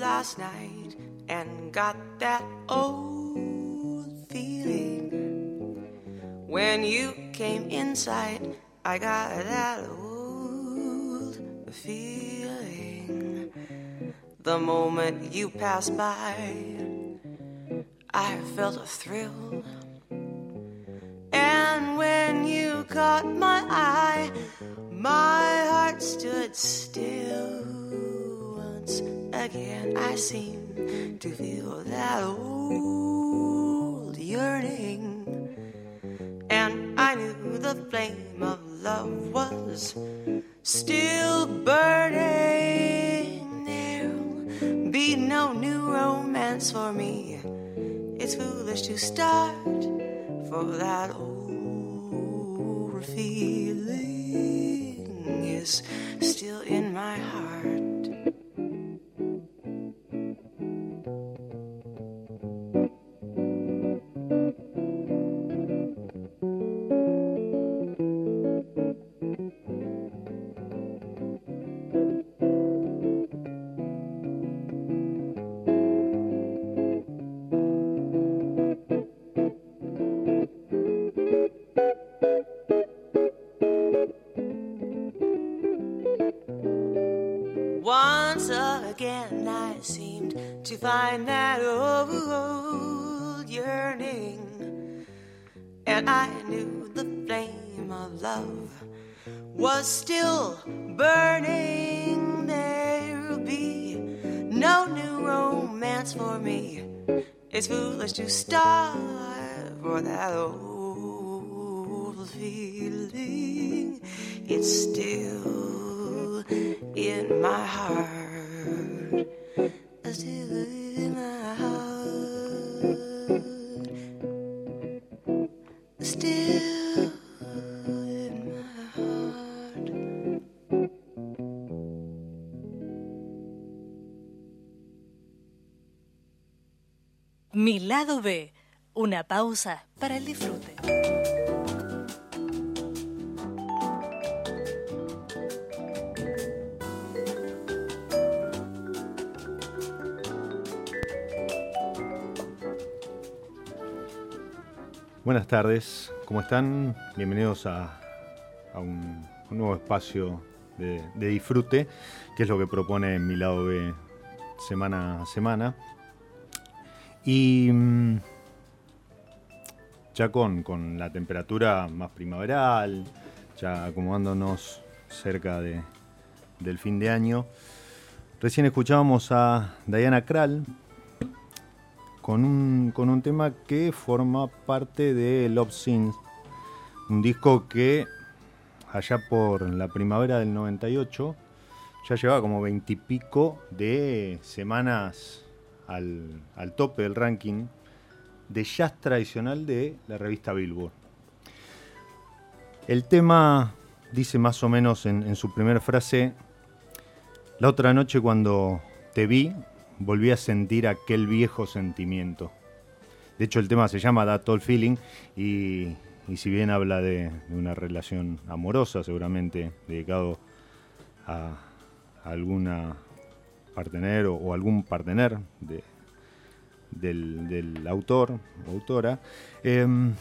last night and got that old feeling. When you came inside, I got that old feeling. The moment you passed by, I felt a thrill. And when you caught my eye, my heart stood still. Again, I seem to feel that old yearning. And I knew the flame of love was still burning. There'll be no new romance for me. It's foolish to start for that Seemed to find that old yearning, and I knew the flame of love was still burning. There'll be no new romance for me. It's foolish to start for that old feeling. It's still in my heart. Lado B, una pausa para el disfrute. Buenas tardes, ¿cómo están? Bienvenidos a, un nuevo espacio de, de disfrute, que es lo que propone mi lado B semana a semana. Y mm, ya con, con la temperatura más primaveral, ya acomodándonos cerca de- del fin de año, recién escuchábamos a Diana Krall con un, con un tema que forma parte de Love Scenes, un disco que allá por la primavera del 98 ya llevaba como veintipico de semanas al, al tope del ranking de jazz tradicional de la revista Billboard. El tema dice más o menos en, su primera frase, la otra noche cuando te vi, volví a sentir aquel viejo sentimiento. De hecho, el tema se llama That Old Feeling y, si bien habla de, una relación amorosa, seguramente dedicado a alguna o, algún partener de- del, autor o autora, em,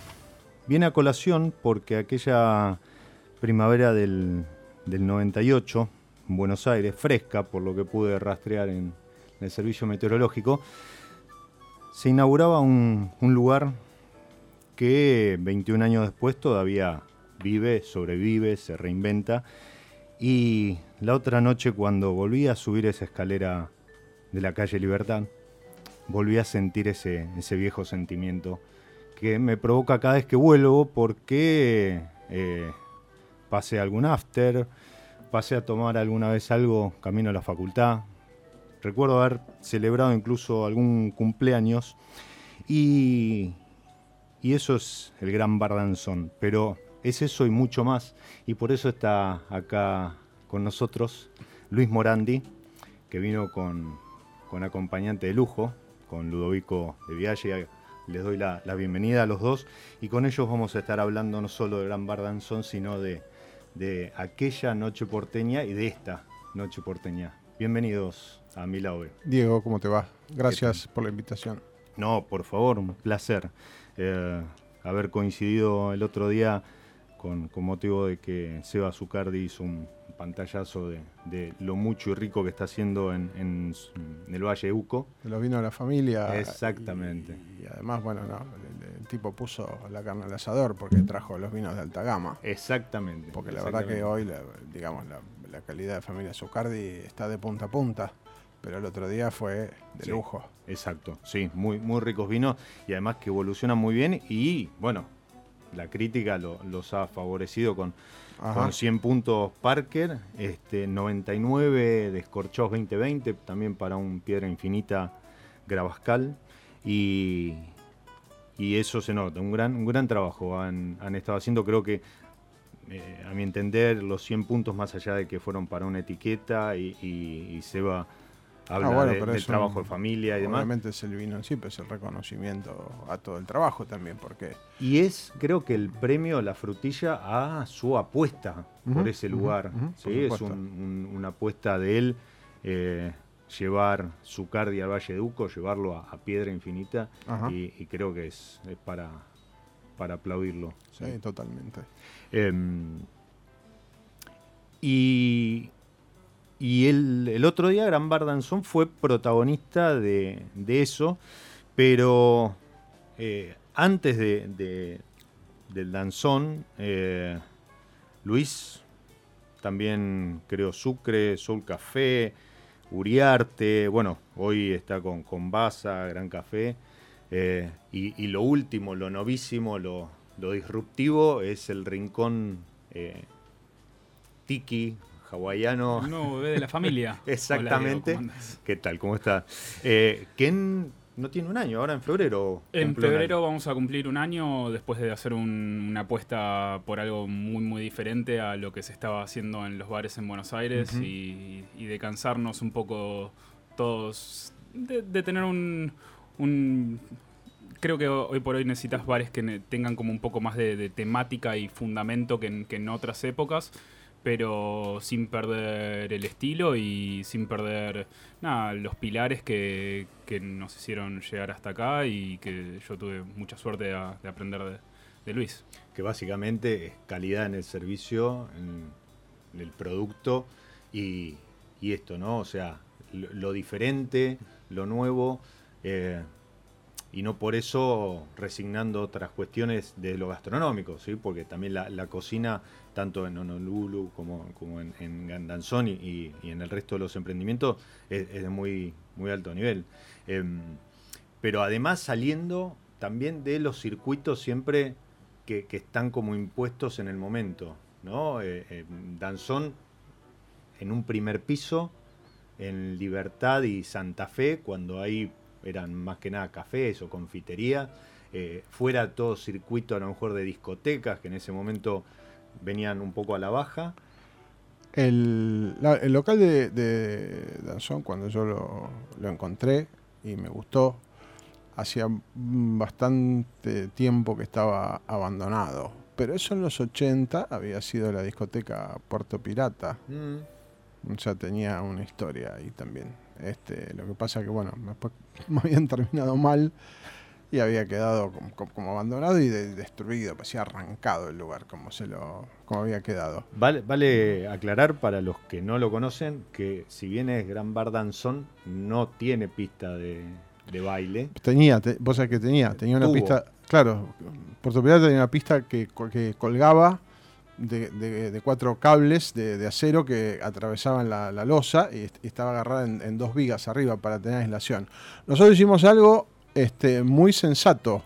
viene a colación porque aquella primavera del, del 98, en Buenos Aires, fresca por lo que pude rastrear en, en el servicio meteorológico, se inauguraba un, un lugar que 21 años después todavía vive, sobrevive, se reinventa. Y la otra noche cuando volví a subir esa escalera de la calle Libertad, volví a sentir ese, ese viejo sentimiento que me provoca cada vez que vuelvo porque eh, pasé algún after, pasé a tomar alguna vez algo camino a la facultad, recuerdo haber celebrado incluso algún cumpleaños y, y eso es el gran Bardanzón, pero es eso y mucho más. Y por eso está acá con nosotros Luis Morandi, que vino con, con acompañante de lujo, con Ludovico de Vialle. Les doy la, la, bienvenida a los dos y con ellos vamos a estar hablando no solo de Gran Bardanzón, sino de, de aquella noche porteña y de esta noche porteña. Bienvenidos a Milauve. Diego, ¿cómo te va? Gracias por la invitación. No, por favor, un placer eh, haber coincidido el otro día con, con, motivo de que Seba Zucardi hizo un pantallazo de, de, lo mucho y rico que está haciendo en, en, en el Valle de Uco. De los vinos de la familia. Exactamente. Y, y además, bueno, no, el, el, tipo puso la carne al asador porque trajo los vinos de alta gama. Exactamente. Porque la exactamente. verdad que hoy, la, digamos, la, la, calidad de familia Zucardi está de punta a punta. Pero el otro día fue de sí, lujo. Exacto, sí, muy, muy ricos vinos y además que evolucionan muy bien y bueno, la crítica lo, los ha favorecido con, con, 100 puntos Parker, este, 99 de Scorchos 2020, también para un Piedra Infinita Gravascal y, y eso se nota, un gran, un gran trabajo han, han estado haciendo, creo que eh, a mi entender los 100 puntos más allá de que fueron para una etiqueta y, y, y se va habla ah, bueno, de, del trabajo un, de familia y demás. Obviamente es el vino en sí, pero es el reconocimiento a todo el trabajo también, porque... Y es, creo que el premio, la frutilla, a su apuesta uh -huh, por ese lugar. Uh -huh, ¿sí? Es un, un, una apuesta de él, eh, llevar su cardi al Valle de Uco, llevarlo a, a Piedra Infinita, y, y, creo que es, es para, para aplaudirlo. Sí, sí totalmente. Eh, y y el, otro día Gran Bar Danzón fue protagonista de, eso, pero eh, antes de, de, del danzón, eh, Luis también creó Sucre, Soul Café, Uriarte, bueno, hoy está con, con Baza, Gran Café, eh, y, lo último, lo novísimo, lo, disruptivo es el rincón Tiki, hawaiano. Un nuevo bebé de la familia. Exactamente. Hola, Diego, ¿Qué tal? ¿Cómo está? Eh, Ken no tiene un año, ahora en febrero. En febrero vamos a cumplir un año después de hacer un, una apuesta por algo muy, muy diferente a lo que se estaba haciendo en los bares en Buenos Aires uh -huh. y, y, de cansarnos un poco todos, de, de tener un, un creo que hoy por hoy necesitas bares que tengan como un poco más de, de temática y fundamento que en, que en otras épocas pero sin perder el estilo y sin perder nada, los pilares que, que, nos hicieron llegar hasta acá y que yo tuve mucha suerte de, de aprender de, Luis. Que básicamente es calidad en el servicio, en el producto y, y esto, ¿no? O sea, lo, lo diferente, lo nuevo. Eh, y no por eso resignando otras cuestiones de lo gastronómico, ¿sí? porque también la, la cocina, tanto en Honolulu como, como en, en Gandanzón y, y, en el resto de los emprendimientos, es, de muy, muy alto nivel. Eh, pero además saliendo también de los circuitos siempre que, que están como impuestos en el momento. ¿no? Eh, eh, Danzón en un primer piso, en Libertad y Santa Fe, cuando hay eran más que nada cafés o confitería, eh, fuera todo circuito a lo mejor de discotecas que en ese momento venían un poco a la baja. El, la, el local de, de, Danzón, cuando yo lo, lo, encontré y me gustó, hacía bastante tiempo que estaba abandonado. Pero eso en los 80 había sido la discoteca Puerto Pirata. Mm. O sea, tenía una historia ahí también. Este, lo que pasa que, bueno, después me habían terminado mal y había quedado como, como abandonado y de, destruido, parecía arrancado el lugar como se lo como había quedado. Vale, vale aclarar para los que no lo conocen que si bien es Gran Bar Danzón, no tiene pista de, de baile. Tenía, te, vos sabés que tenía, tenía una Tuvo. pista, claro, Puerto Pirata tenía una pista que, que colgaba de, de, de, cuatro cables de, de, acero que atravesaban la, la losa y, y, estaba agarrada en, en, dos vigas arriba para tener aislación. Nosotros hicimos algo este, muy sensato,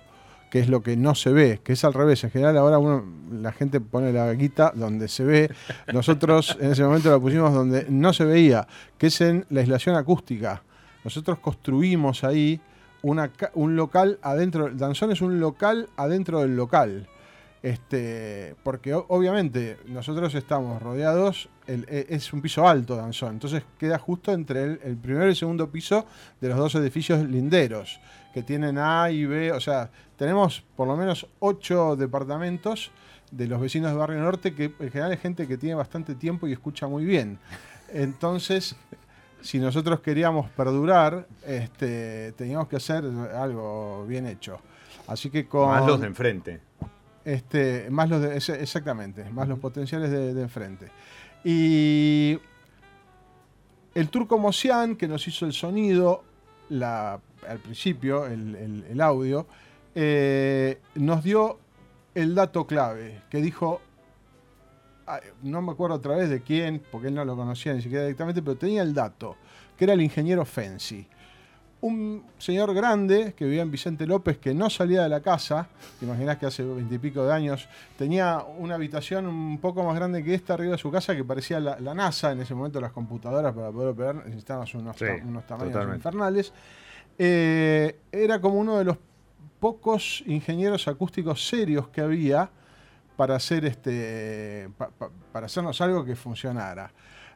que es lo que no se ve, que es al revés. En general ahora uno, la gente pone la guita donde se ve. Nosotros en ese momento la pusimos donde no se veía, que es en la aislación acústica. nosotros construimos ahí un local adentro, Danzón es un local adentro del local. Este, porque obviamente nosotros estamos rodeados, e- es un piso alto Danzón, entonces queda justo entre el, el primero y el segundo piso de los dos edificios linderos, que tienen A y B, o sea, tenemos por lo menos ocho departamentos de los vecinos de Barrio Norte, que en general es gente que tiene bastante tiempo y escucha muy bien. Entonces, si nosotros queríamos perdurar, este, teníamos que hacer algo bien hecho. Así que con Más los de enfrente. este, más los de, exactamente, más los potenciales de, de enfrente. Y el turco Mosian, que nos hizo el sonido la, al principio, el, el- el audio, eh, nos dio el dato clave, que dijo, ah, no me acuerdo otra vez de quién, porque él no lo conocía ni siquiera directamente, pero tenía el dato, que era el ingeniero Fenci. Un señor grande que vivía en Vicente López que no salía de la casa, te imaginás que hace veintipico de años, tenía una habitación un poco más grande que esta arriba de su casa que parecía la, la NASA, en ese momento las computadoras para poder operar necesitaban unos, Sí, ta- unos tamaños totalmente. infernales. Eh, era como uno de los pocos ingenieros acústicos serios que había para hacer este pa- pa- para hacernos algo que funcionara.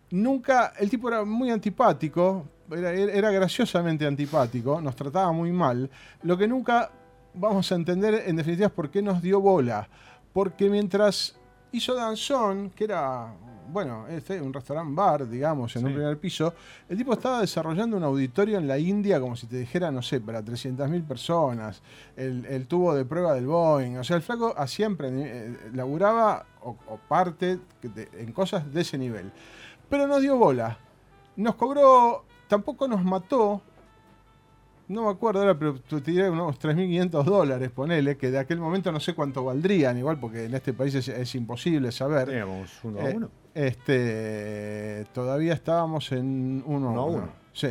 Nunca, el tipo era muy antipático, era graciosamente antipático, nos trataba muy mal. Lo que nunca vamos a entender en definitiva es por qué nos dio bola. Porque mientras hizo Danzón, que era, bueno, este, un restaurant bar, digamos, en un primer piso, el tipo estaba desarrollando un auditorio en la India como si te dijera, no sé, para 300.000 personas, el, el tubo de prueba del Boeing, o sea, el flaco hacía emprendi- eh, laburaba o, o parte de- en cosas de ese nivel. Pero nos dio bola. Nos cobró, tampoco nos mató, no me acuerdo ahora, pero te tiré unos 3.500 dólares, ponele, que de aquel momento no sé cuánto valdrían, igual porque en este país es, es imposible saber. Teníamos uno Eh, a uno. Este, todavía estábamos en uno, Uno a a uno. uno. Sí.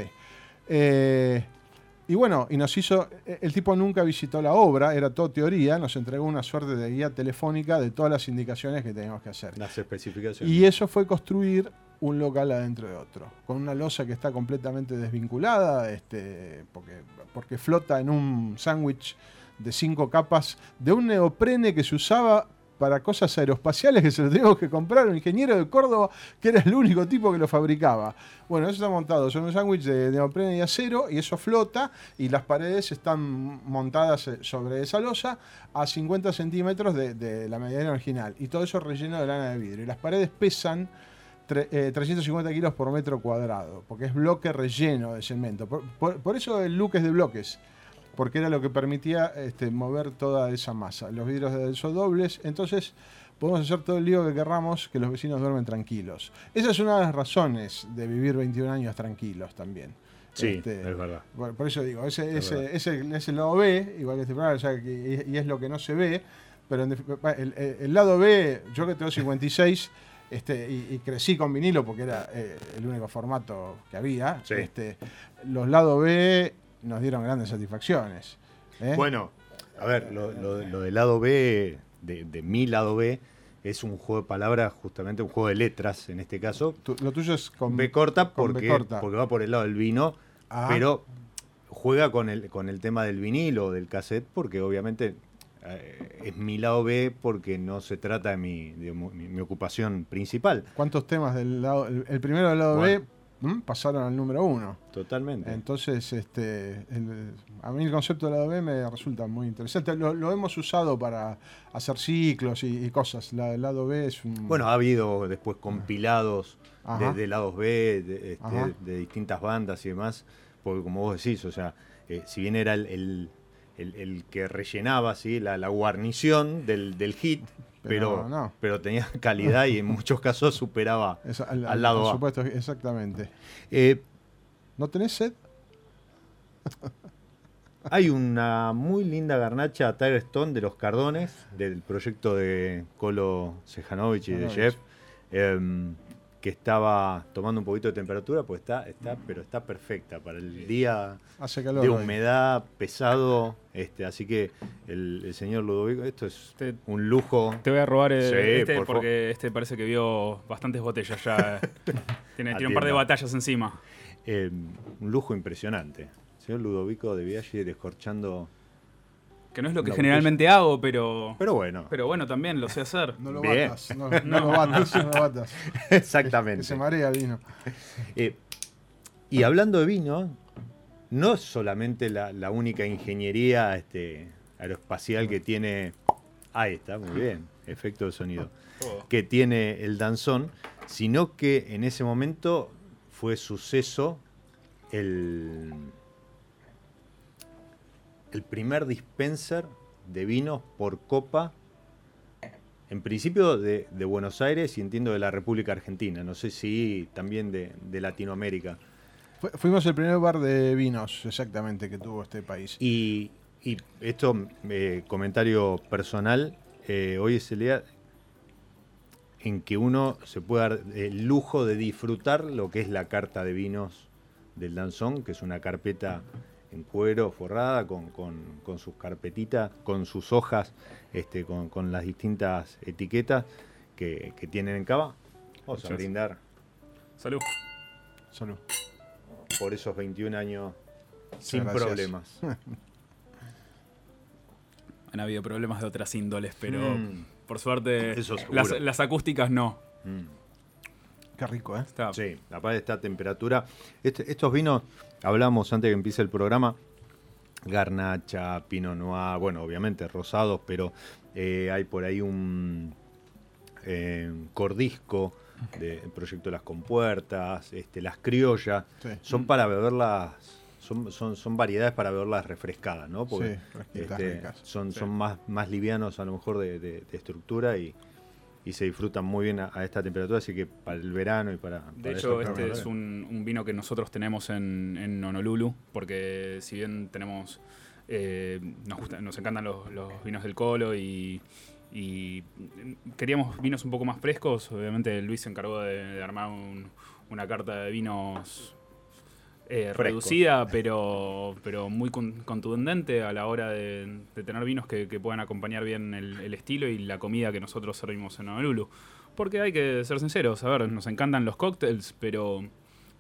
Eh, y bueno, y nos hizo. eh, El tipo nunca visitó la obra, era todo teoría, nos entregó una suerte de guía telefónica de todas las indicaciones que teníamos que hacer. Las especificaciones. Y eso fue construir un local adentro de otro, con una losa que está completamente desvinculada, este, porque, porque flota en un sándwich de cinco capas de un neoprene que se usaba para cosas aeroespaciales que se lo teníamos que comprar un ingeniero de Córdoba que era el único tipo que lo fabricaba. Bueno, eso está montado son un sándwich de neoprene y acero y eso flota y las paredes están montadas eh, sobre esa losa a 50 centímetros de, la medida original y todo eso relleno de lana de vidrio. Y las paredes pesan tre- eh, 350 kilos por metro cuadrado, porque es bloque relleno de cemento. Por, por- por eso el look es de bloques, porque era lo que permitía este, mover toda esa masa. Los vidrios de son dobles, entonces podemos hacer todo el lío que querramos, que los vecinos duermen tranquilos. Esa es una de las razones de vivir 21 años tranquilos también. Sí, Este, es verdad. por, por eso digo, ese, Es ese, ese, ese lado B, igual que este programa, o sea, que- y, y es lo que no se ve, pero en el, el- el lado B, yo que tengo 56 este, y, y crecí con vinilo porque era eh, el único formato que había, Sí. este, los lados B nos dieron grandes satisfacciones. ¿eh? Bueno, a ver, lo, lo- lo del lado B, de, de mi lado B, es un juego de palabras, justamente un juego de letras en este caso. Tu- lo tuyo es con B corta B porque, corta. porque va por el lado del vino, Ah. pero juega con el, con el tema del vinilo, del cassette, porque obviamente eh, es mi lado B porque no se trata de mi, de mi, mi ocupación principal. ¿Cuántos temas del lado, el, el primero del lado Bueno. B ¿m? pasaron al número uno? Totalmente. Entonces, este, el- a mí el concepto del lado B me resulta muy interesante. Lo, lo hemos usado para hacer ciclos y, y cosas. La, el lado B es un... Bueno, ha habido después compilados Ajá. de, de lados B, de, este, Ajá. de distintas bandas y demás, porque como vos decís, o sea, eh, si bien era el, el- el- el que rellenaba ¿sí? la, la guarnición del, del hit, Pero pero, no. pero tenía calidad y en muchos casos superaba al, lado por A. supuesto, exactamente. Eh, ¿No tenés sed? hay una muy linda garnacha Tiger Stone de los Cardones, del proyecto de Colo Sejanovic y de. Jeff, em, que estaba tomando un poquito de temperatura, pues está, está, pero está perfecta para el día Hace calor. de hoy. humedad pesado, este, así que el, el señor Ludovico, esto es Te- un lujo. Te voy a robar eh, Sí, este por porque este parece que vio bastantes botellas ya. tiene, tiene un par de batallas encima. Eh, un lujo impresionante. Señor Ludovico de Viaggi descorchando. Que no es lo que generalmente hago, pero. Pero bueno, Pero bueno, también lo sé hacer. No lo Bien. batas, no, no lo batas, no lo batas. Que exactamente. se marea el vino. Eh, y hablando de vino, no es solamente la, la única ingeniería este, aeroespacial que tiene. Ahí está, muy bien, efecto de sonido. Todo. Que tiene el danzón, sino que en ese momento fue suceso el, el primer dispenser de vinos por copa. En principio de, de Buenos Aires y entiendo de la República Argentina, no sé si también de, de Latinoamérica. Fu- Fuimos el primer bar de vinos, exactamente, que tuvo este país. Y, y esto, eh, comentario personal, eh, hoy es el día en que uno se puede dar el lujo de disfrutar lo que es la carta de vinos del Danzón, que es una carpeta en cuero forrada con, con- con sus carpetitas, con sus hojas, este, con, con las distintas etiquetas que, que tienen en cava. Vamos a Muchas. brindar Salud. Salud. por esos 21 años sin gracias. problemas. Han habido problemas de otras índoles, pero Mm. por suerte Eso las, las acústicas no. Mm. Qué rico, ¿eh? Está Sí, aparte de esta temperatura. Este- estos vinos, hablamos antes de que empiece el programa, garnacha, pinot noir, bueno, obviamente rosados, pero eh, hay por ahí un eh, cordisco del proyecto de las compuertas, este, las criollas, Sí. son para beberlas, son, son, son variedades para beberlas refrescadas, ¿no? Sí, fresquitas, este, son, Sí. son más, más livianos a lo mejor de, de- de estructura y, y se disfrutan muy bien a, a esta temperatura, así que para el verano y para... De para hecho, este es un, un vino que nosotros tenemos en, en Honolulu, porque si bien tenemos, eh, nos, gusta- nos encantan los, los vinos del Colo y, y queríamos vinos un poco más frescos, obviamente Luis se encargó de, de armar un- una carta de vinos eh, reducida, pero, pero muy con- contundente a la hora de, de tener vinos que, que puedan acompañar bien el, el estilo y la comida que nosotros servimos en Honolulu. Porque hay que ser sinceros, a ver, nos encantan los cócteles, pero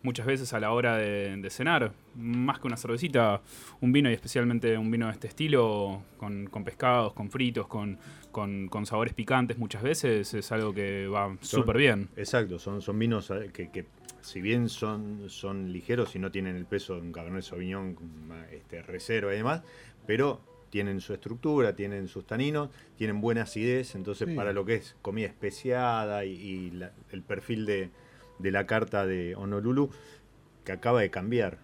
muchas veces a la hora de, de cenar, más que una cervecita, un vino y especialmente un vino de este estilo, con, con pescados, con fritos, con, con, con sabores picantes muchas veces, es algo que va súper bien. Exacto, son, son vinos eh, que, que si bien son, son ligeros y no tienen el peso de un Cabernet Sauvignon este, reserva y demás, pero tienen su estructura, tienen sus taninos, tienen buena acidez, entonces Sí. para lo que es comida especiada y, y la- el perfil de, de la carta de Honolulu, que acaba de cambiar.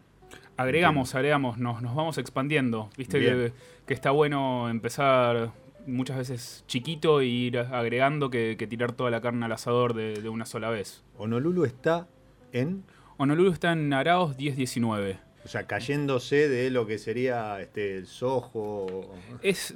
Agregamos, agregamos, nos, nos vamos expandiendo. Viste que, que está bueno empezar muchas veces chiquito e ir agregando que, que tirar toda la carne al asador de, de una sola vez. Honolulu está en, Honolulu está en Araos 1019. o sea, cayéndose de lo que sería este, el Soho. Es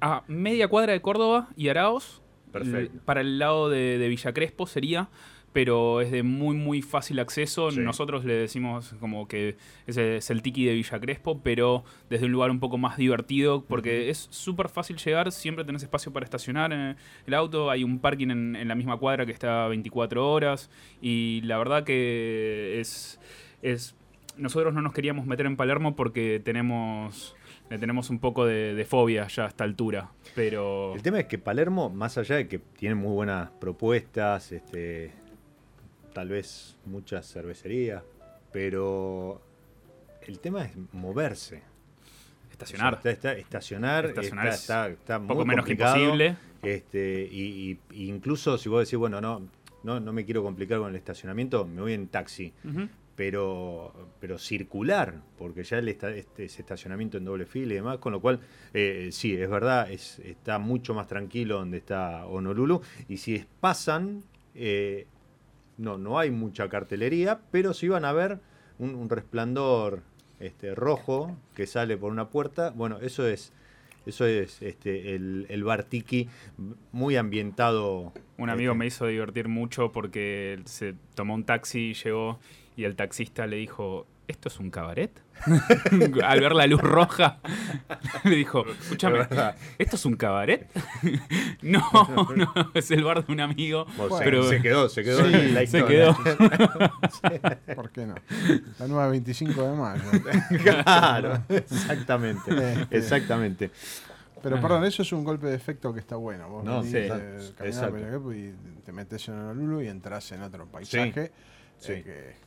a media cuadra de Córdoba y Araos. Perfecto. Para el lado de, de Villa Crespo sería, pero es de muy, muy fácil acceso. Sí. Nosotros le decimos como que ese es el tiki de Villa Crespo, pero desde un lugar un poco más divertido, porque es súper fácil llegar, siempre tenés espacio para estacionar eh, el auto, hay un parking en, en la misma cuadra que está 24 horas, y la verdad que es... es nosotros no nos queríamos meter en Palermo porque tenemos le tenemos un poco de, de fobia ya a esta altura, pero El tema es que Palermo, más allá de que tiene muy buenas propuestas, este, tal vez muchas cervecerías, pero el tema es moverse. estacionar. O sea, está- está- estacionar, Estacionar está, es está- está poco menos que complicado. imposible. Este, y, incluso si vos decís, bueno, no, no, no me quiero complicar con el estacionamiento, me voy en taxi. Pero, pero circular, porque ya el esta- este, ese estacionamiento en doble fila y demás, con lo cual, eh, sí, es verdad, es, está mucho más tranquilo donde está Honolulu, y si es- pasan, eh, no, no hay mucha cartelería, pero sí van a ver un, un resplandor este, rojo que sale por una puerta, bueno, eso es... Eso es este, el, el bar tiki muy ambientado. Un amigo este, me hizo divertir mucho porque se tomó un taxi y llegó y el taxista le dijo, ¿esto es un cabaret? Al ver la luz roja, le dijo, escúchame, ¿esto es un cabaret? no, no, es el bar de un amigo. Bueno, pero se, quedó, se quedó Sí, en la se historia. ¿Por qué no? La nueva 25 de mayo. claro, exactamente. Este. Exactamente. Pero perdón, eso es un golpe de efecto que está bueno. Vos No, venís, sí. eh, y te metes en Honolulu y entras en otro paisaje. Sí. Eh,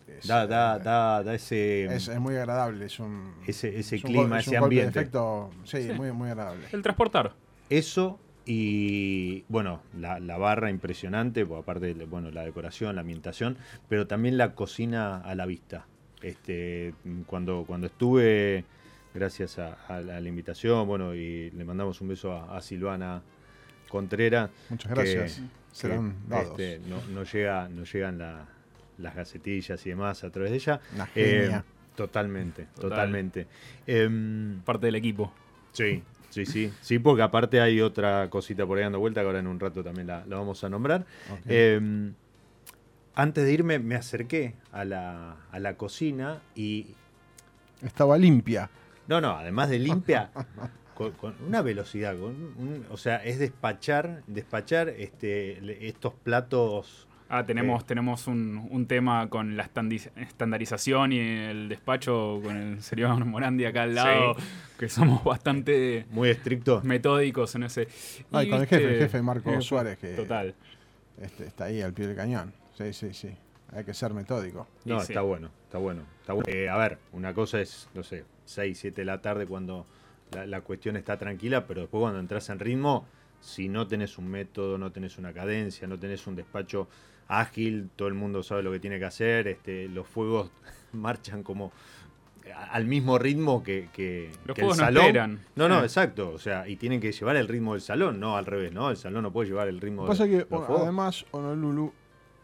que es, Da, da, eh, da, da ese. es, es muy agradable. Es un, Ese- ese es un clima, ese ambiente. efecto, sí, Muy, muy agradable. el transportar. Eso y bueno, la, la barra impresionante, pues, aparte de bueno, la decoración, la ambientación, pero también la cocina a la vista. Este, cuando, cuando estuve, gracias a, a la, a la invitación, bueno, y le mandamos un beso a, a Silvana Contreras. Muchas gracias. que, Serán dados. este, no, no llega, no llegan la- las gacetillas y demás a través de ella. Una Eh, genia. totalmente, Total. totalmente. Em, Parte del equipo. Sí, sí, sí. Sí, porque aparte hay otra cosita por ahí dando vuelta que ahora en un rato también la, la vamos a nombrar. Eh, antes de irme me acerqué a la, a la cocina y... Estaba limpia. No, no, además de limpia, con, con una velocidad, con un- o sea, es despachar, despachar este, estos platos... Ah, tenemos, tenemos un, un tema con la estandarización y el despacho con el señor Morandi acá al lado, que somos bastante Muy estrictos. metódicos en ese. Ay, Y, con el jefe, el jefe Marco eh, Suárez, que Total. este, está ahí al pie del cañón. Sí, sí, sí. Hay que ser metódico. No, sí. está bueno, está bueno. Está bueno. Eh, a ver, una cosa es, no sé, 6, 7 de la tarde cuando la, la cuestión está tranquila, pero después cuando entras en ritmo, si no tenés un método, no tenés una cadencia, no tenés un despacho ágil, todo el mundo sabe lo que tiene que hacer, este, los fuegos marchan como al mismo ritmo que, que- Los que el no salón. esperan. No, no, Eh. exacto. O sea, y tienen que llevar el ritmo del salón, no al revés, ¿no? El salón no puede llevar el ritmo Lo que pasa de es que los fuegos. además Honolulu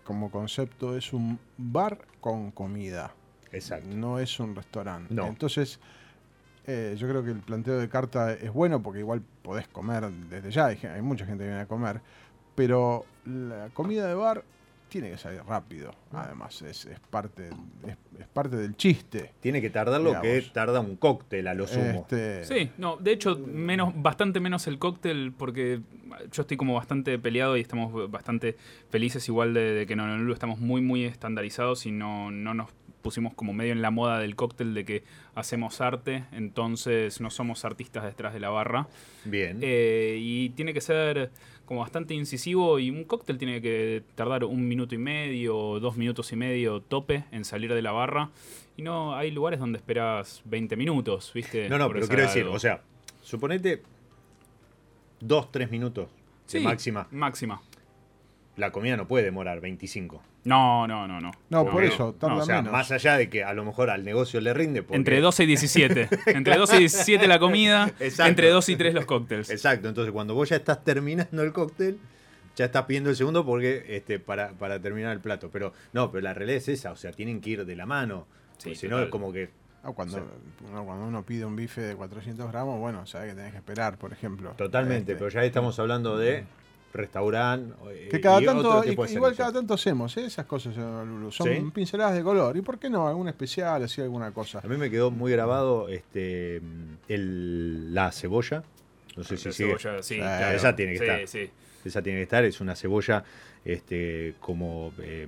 como concepto es un bar con comida. Exacto. No es un restaurante. No. Entonces, eh, yo creo que el planteo de carta es bueno porque igual podés comer desde ya. Hay, hay mucha gente que viene a comer. Pero la comida de bar tiene que salir rápido. Además, es, es parte, es, es parte del chiste. Tiene que tardar lo que tarda un cóctel a lo sumo. Este, Sí, no, de hecho, menos, bastante menos el cóctel, porque yo estoy como bastante peleado y estamos bastante felices igual de, de que en Honolulu estamos muy, muy estandarizados y no, no nos pusimos como medio en la moda del cóctel de que hacemos arte, entonces no somos artistas detrás de la barra. Bien. Eh, y tiene que ser como bastante incisivo y un cóctel tiene que tardar un minuto y medio dos minutos y medio tope en salir de la barra. Y no, hay lugares donde esperas 20 minutos, ¿viste? No, no, Por pero quiero decir, algo. o sea, suponete dos, tres minutos de Sí, máxima. Máxima. La comida no puede demorar 25. No, no, no, no. No, por eso, tarda o sea, menos. más allá de que a lo mejor al negocio le rinde. porque- Entre 12 y 17. Entre 12 y 17 la comida, Exacto. entre 2 y 3 los cócteles. Exacto, entonces cuando vos ya estás terminando el cóctel, ya estás pidiendo el segundo porque este para, para terminar el plato. Pero no, pero la realidad es esa, o sea, tienen que ir de la mano. Sí, porque si no es como que Ah, cuando, uno, cuando uno pide un bife de 400 gramos, bueno, sabe que tenés que esperar, por ejemplo. totalmente, Este, pero ya estamos hablando de restaurante. eh, Que cada y tanto, otro tipo de i- igual cada tanto hacemos ¿eh? esas cosas Honolulu. Son ¿Sí? pinceladas de color. ¿Y por qué no? ¿Algún especial, así alguna cosa? A mí me quedó muy grabado este el, la cebolla. No sé si La sigue. cebolla, sí, Sí, claro. esa tiene que Sí, estar. sí. Esa tiene que estar. Es una cebolla este como eh,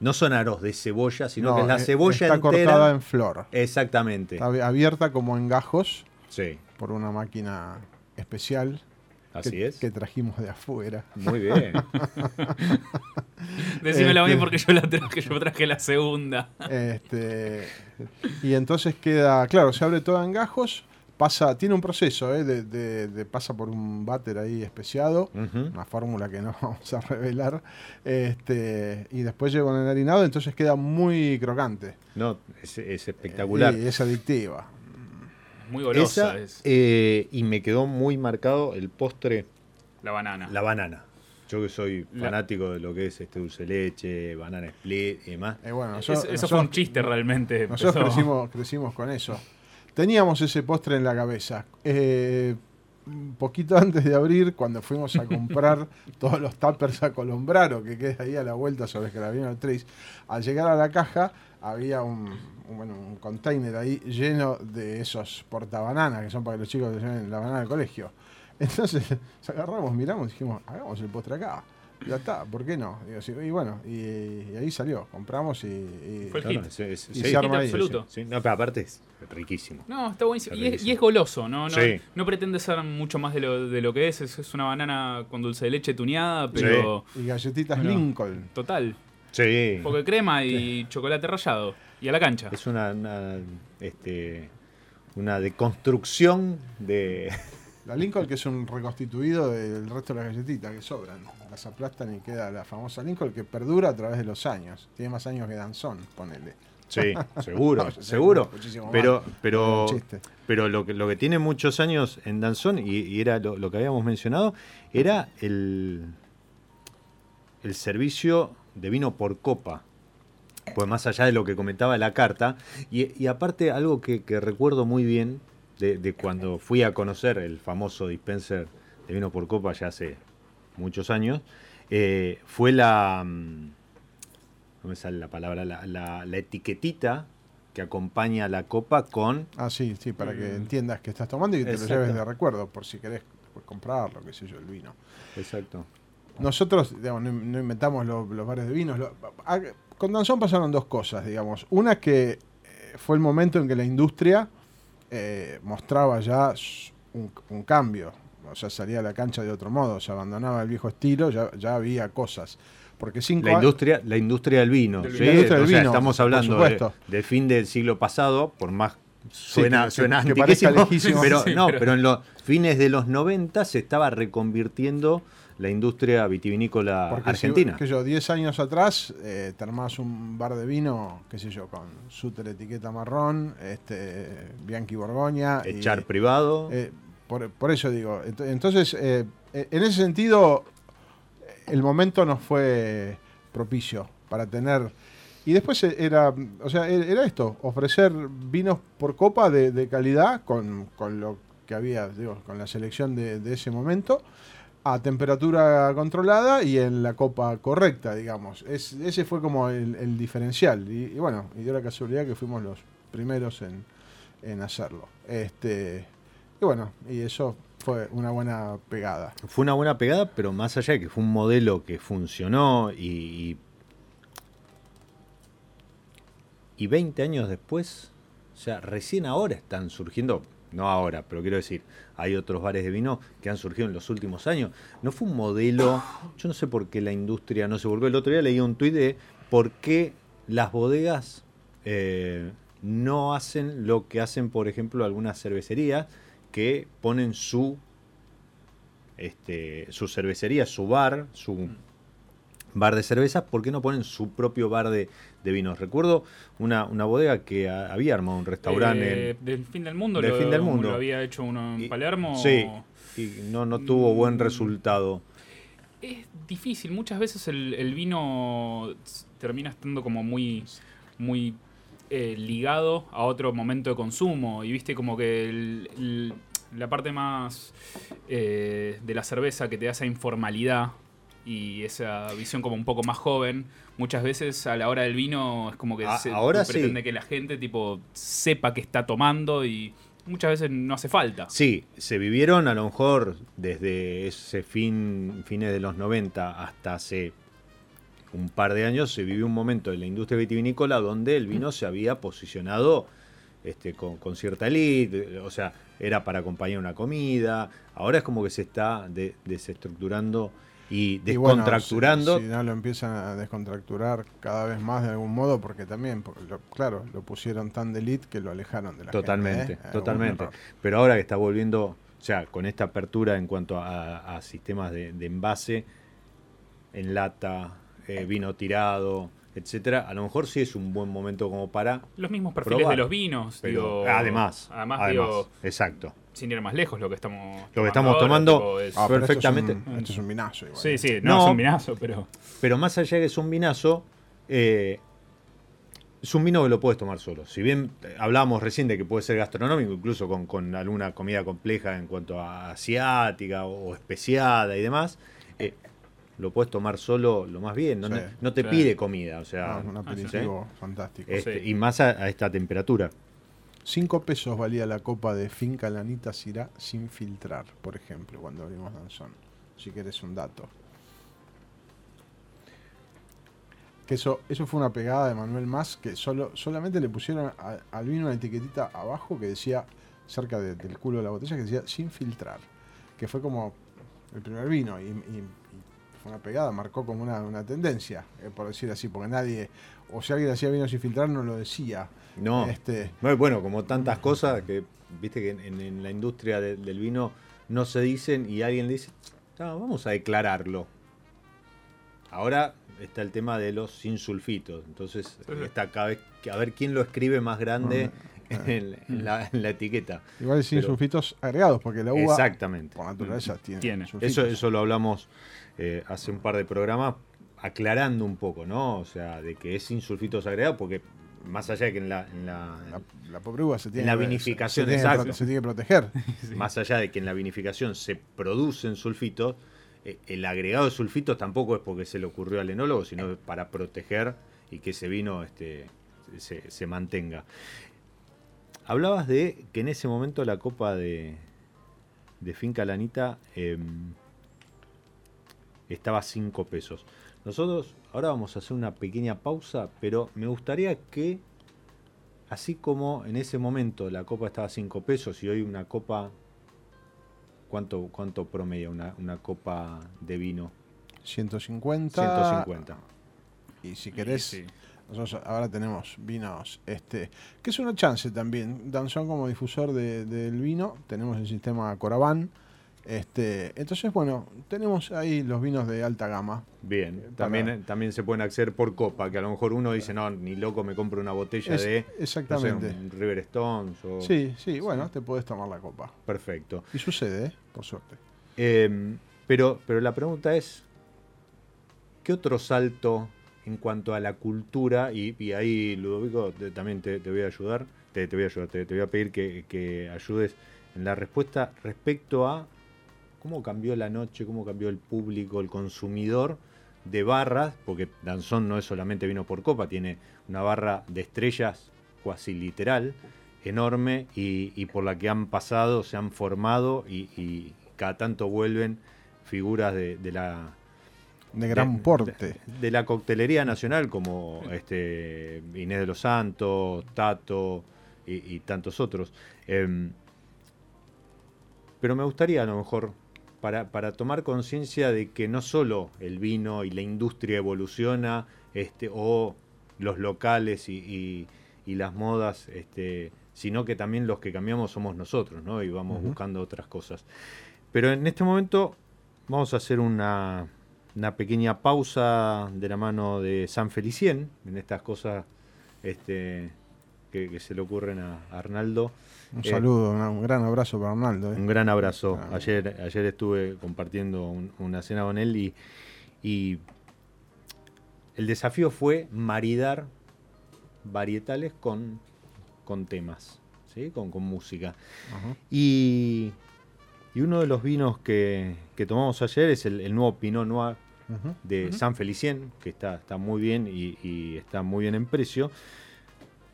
no son aros de cebolla, sino No, que es la eh, cebolla está entera. cortada en flor. Exactamente. Está abi- abierta como en gajos Sí, por una máquina especial así que, es. que trajimos de afuera. Muy bien. Decímelo a mí Este- porque yo, la traje, yo traje la segunda. Este, y entonces queda, claro, se abre toda en gajos, pasa, tiene un proceso, ¿eh? de, de- de- pasa por un váter ahí especiado, una fórmula que no vamos a revelar, este, y después lleva un enharinado, entonces queda muy crocante. No, es, es espectacular. Y es adictiva. Muy golosa Esa, es eh, y me quedó muy marcado el postre, la banana. la banana. Yo que soy La- fanático de lo que es este dulce leche, banana split y demás. Eh, bueno, Eso, nosotros- fue un chiste realmente. Nosotros crecimos, crecimos con eso. Teníamos ese postre en la cabeza. Eh, un poquito antes de abrir, cuando fuimos a comprar todos los tuppers a Colombraro, que queda ahí a la vuelta sobre Escalabino 3, al llegar a la caja, había un, bueno, un container ahí lleno de esos portabananas que son para que los chicos se lleven la banana al colegio. Entonces agarramos, miramos y dijimos, hagamos el postre acá. Ya está, ¿por qué no? Sí, y bueno, y, y ahí salió, compramos y, y- Fue el Claro, hit. es- Y sí, se arma ahí. absoluto. sí, no, pero aparte es riquísimo. No, está buenísimo. Está Y es, y es goloso, ¿no? No, Sí. no pretende ser mucho más de lo, de lo que es. es. es una banana con dulce de leche tuneada, pero y galletitas Bueno. Lincoln. total. Sí. Un poco de crema y chocolate rallado. Y a la cancha. Es una, una, este, una deconstrucción de... La Lincoln, que es un reconstituido del resto de las galletitas que sobran. Las aplastan y queda la famosa Lincoln que perdura a través de los años. Tiene más años que Danzón, ponele. Sí, seguro, No, seguro. muchísimo Pero, más. pero, pero lo que, lo que tiene muchos años en Danzón, y, y era lo, lo que habíamos mencionado, era el, el servicio de vino por copa. Pues más allá de lo que comentaba la carta, y, y aparte algo que, que recuerdo muy bien de, de cuando fui a conocer el famoso dispenser de vino por copa ya hace muchos años, eh, fue la... mm, No me sale la palabra, la, la- la etiquetita que acompaña la copa con... Ah, sí, sí, para que entiendas que estás tomando y que te Exacto. lo lleves de recuerdo, por si querés comprarlo, qué sé yo, el vino. Exacto. Nosotros, digamos, no, inventamos lo- los bares de vinos. lo- a- con Danzón pasaron dos cosas, digamos. Una que eh, fue el momento en que la industria eh, mostraba ya un, un cambio. O sea, salía a la cancha de otro modo, se abandonaba el viejo estilo, ya, ya había cosas. Porque cinco La industria, la industria del vino. Del ¿sí? La industria del O sea, vino, estamos hablando de, del fin del siglo pasado, por más Sí, suena, que- suena que parezca antiquísimo, lejísimo. pero Sí, no, pero- pero en los fines de los 90 se estaba reconvirtiendo la industria vitivinícola Porque argentina. Si, que yo, 10 años atrás, eh, te armás un bar de vino, qué sé yo, con Suter etiqueta marrón, este, Bianchi Borgoña. y- Echar privado. eh, por, por eso digo, ent- entonces, eh, eh, en ese sentido, el momento nos fue propicio para tener... Y después eh, era, o sea, e- era esto, ofrecer vinos por copa de, de calidad con, con lo que había, digo, con la selección de, de ese momento, a temperatura controlada y en la copa correcta, digamos. Es, ese fue como el, diferencial. Y, y bueno, y dio la casualidad que fuimos los primeros en, en hacerlo. Este, y bueno, y eso fue una buena pegada. Fue una buena pegada, pero más allá de que fue un modelo que funcionó y, y, y 20 años después, o sea, recién ahora están surgiendo, no ahora, pero quiero decir, hay otros bares de vino que han surgido en los últimos años. No fue un modelo, yo no sé por qué la industria no se volvió. El otro día leí un tuit de por qué las bodegas eh, no hacen lo que hacen, por ejemplo, algunas cervecerías que ponen su este, su cervecería, su bar, su bar de cervezas, ¿por qué no ponen su propio bar de, de vinos? Recuerdo una, una bodega que a- había armado un restaurante. Eh, en- del fin del mundo. Del lo, fin del mundo. Lo había hecho uno en y- Palermo. Sí, y no, no tuvo buen Mm. resultado. Es difícil. Muchas veces el, el vino termina estando como muy, muy eh, ligado a otro momento de consumo. Y viste como que el- el- la parte más eh, de la cerveza que te da esa informalidad y esa visión como un poco más joven, muchas veces a la hora del vino es como que A- se ahora sí. pretende que la gente tipo sepa que está tomando y muchas veces no hace falta. Sí, se vivieron a lo mejor desde ese fin, fines de los 90 hasta hace un par de años, se vivió un momento en la industria vitivinícola donde el vino se había posicionado este, con, con cierta elite, o sea, era para acompañar una comida. Ahora es como que se está de- desestructurando y Y bueno, descontracturando. si, si no lo empiezan a descontracturar cada vez más de algún modo, porque también, porque lo- claro, lo pusieron tan de elite que lo alejaron de la Totalmente, gente, ¿eh? totalmente. Error. Pero ahora que está volviendo, o sea, con esta apertura en cuanto a, a sistemas de, de envase, en lata, eh, vino tirado, etcétera, a lo mejor sí es un buen momento como para. Los mismos perfiles Probar. de los vinos. Pero digo, además, además, además, digo, exacto. Sin ir más lejos, lo que estamos Lo que estamos ahora, tomando- tipo, es- Ah, esto es Perfectamente. un- Esto es un vinazo igual. Sí, sí, no, No. es un vinazo, pero. Pero más allá de que es un vinazo, eh, es un vino que lo puedes tomar solo. Si bien eh, hablábamos recién de que puede ser gastronómico, incluso con, con alguna comida compleja en cuanto a asiática o, especiada y demás, eh, lo puedes tomar solo lo más bien, no, Sí. no te Sí. pide comida, o sea, Ah, un ah, sí. aperitivo fantástico. este, Sí. y más a, a esta temperatura. 5 pesos valía la copa de Finca Lanita Sirá sin filtrar, por ejemplo, cuando abrimos Danzón. Si querés un dato. Que eso, eso fue una pegada de Manuel Más, que solo, solamente le pusieron a- al vino una etiquetita abajo que decía, cerca de- del culo de la botella, que decía sin filtrar. Que fue como el primer vino y fue una pegada, marcó como una, una tendencia, eh, por decir así, porque nadie, o si alguien hacía vino sin filtrar, no lo decía. No, Este, no, bueno, como tantas cosas que, viste que en, en la industria de- del vino no se dicen y alguien dice, "Ah, vamos a declararlo. Ahora está el tema de los sin sulfitos, entonces Sí, está cada vez que a ver quién lo escribe más grande en, en la, en la etiqueta. Igual sin Pero- sulfitos agregados, porque la uva Exactamente. por naturaleza tiene. Eso, eso lo hablamos eh, hace un par de programas, aclarando un poco, ¿no? O sea, de que es sin sulfitos agregados, porque más allá de que en la, en la- La, la pobre uva se tiene, la que- vinificación, se, tiene se tiene que proteger. más allá de que en la vinificación se producen sulfitos, eh, el agregado de sulfitos tampoco es porque se le ocurrió al enólogo, sino para proteger y que ese vino este, se, se mantenga. Hablabas de que en ese momento la copa de, de Finca Lanita em, estaba a 5 pesos. Nosotros ahora vamos a hacer una pequeña pausa, pero me gustaría que, así como en ese momento la copa estaba a 5 pesos y hoy una copa, ¿cuánto, cuánto promedia una, una copa de vino? 150. 150. Y si querés, Sí. nosotros ahora tenemos vinos, este, que es una chance también. Danzón como difusor de- del vino, tenemos el sistema Coraván. Este, entonces, bueno, tenemos ahí los vinos de alta gama. Bien, para- también, también se pueden acceder por copa, que a lo mejor uno dice, no, ni loco me compro una botella Es- de no sé, exactamente. un River Stones o... Sí, sí, bueno, te puedes tomar la copa. Perfecto. Y sucede, ¿eh? por suerte. Eh, pero, pero la pregunta es, ¿qué otro salto en cuanto a la cultura? Y, y ahí, Ludovico, te- también te, te voy a ayudar, te, te voy a ayudar, te, te voy a pedir que, que ayudes en la respuesta respecto a cómo cambió la noche, cómo cambió el público, el consumidor de barras, porque Danzón no es solamente vino por copa, tiene una barra de estrellas cuasi literal, enorme, y, y por la que han pasado, se han formado y, y cada tanto vuelven figuras de, de la De gran de- porte. de, de la coctelería nacional como este Inés de los Santos, Tato y, y tantos otros. Em, pero me gustaría a lo mejor para, para tomar conciencia de que no solo el vino y la industria evoluciona, este, o los locales y, y- y las modas, este, sino que también los que cambiamos somos nosotros, ¿no? Y vamos buscando otras cosas. Pero en este momento vamos a hacer una, una pequeña pausa de la mano de San Felicien, en estas cosas este, que, que se le ocurren a Arnaldo. Un Eh, saludo, un gran abrazo para Arnaldo. ¿eh? Un gran abrazo. Ah. Ayer, ayer estuve compartiendo un- una cena con él y, y el desafío fue maridar varietales con, con temas, ¿sí? con, con música. Ajá. Y, y uno de los vinos que, que tomamos ayer es el, el nuevo Pinot Noir de. San Felicien, que está, está muy bien y, y está muy bien en precio.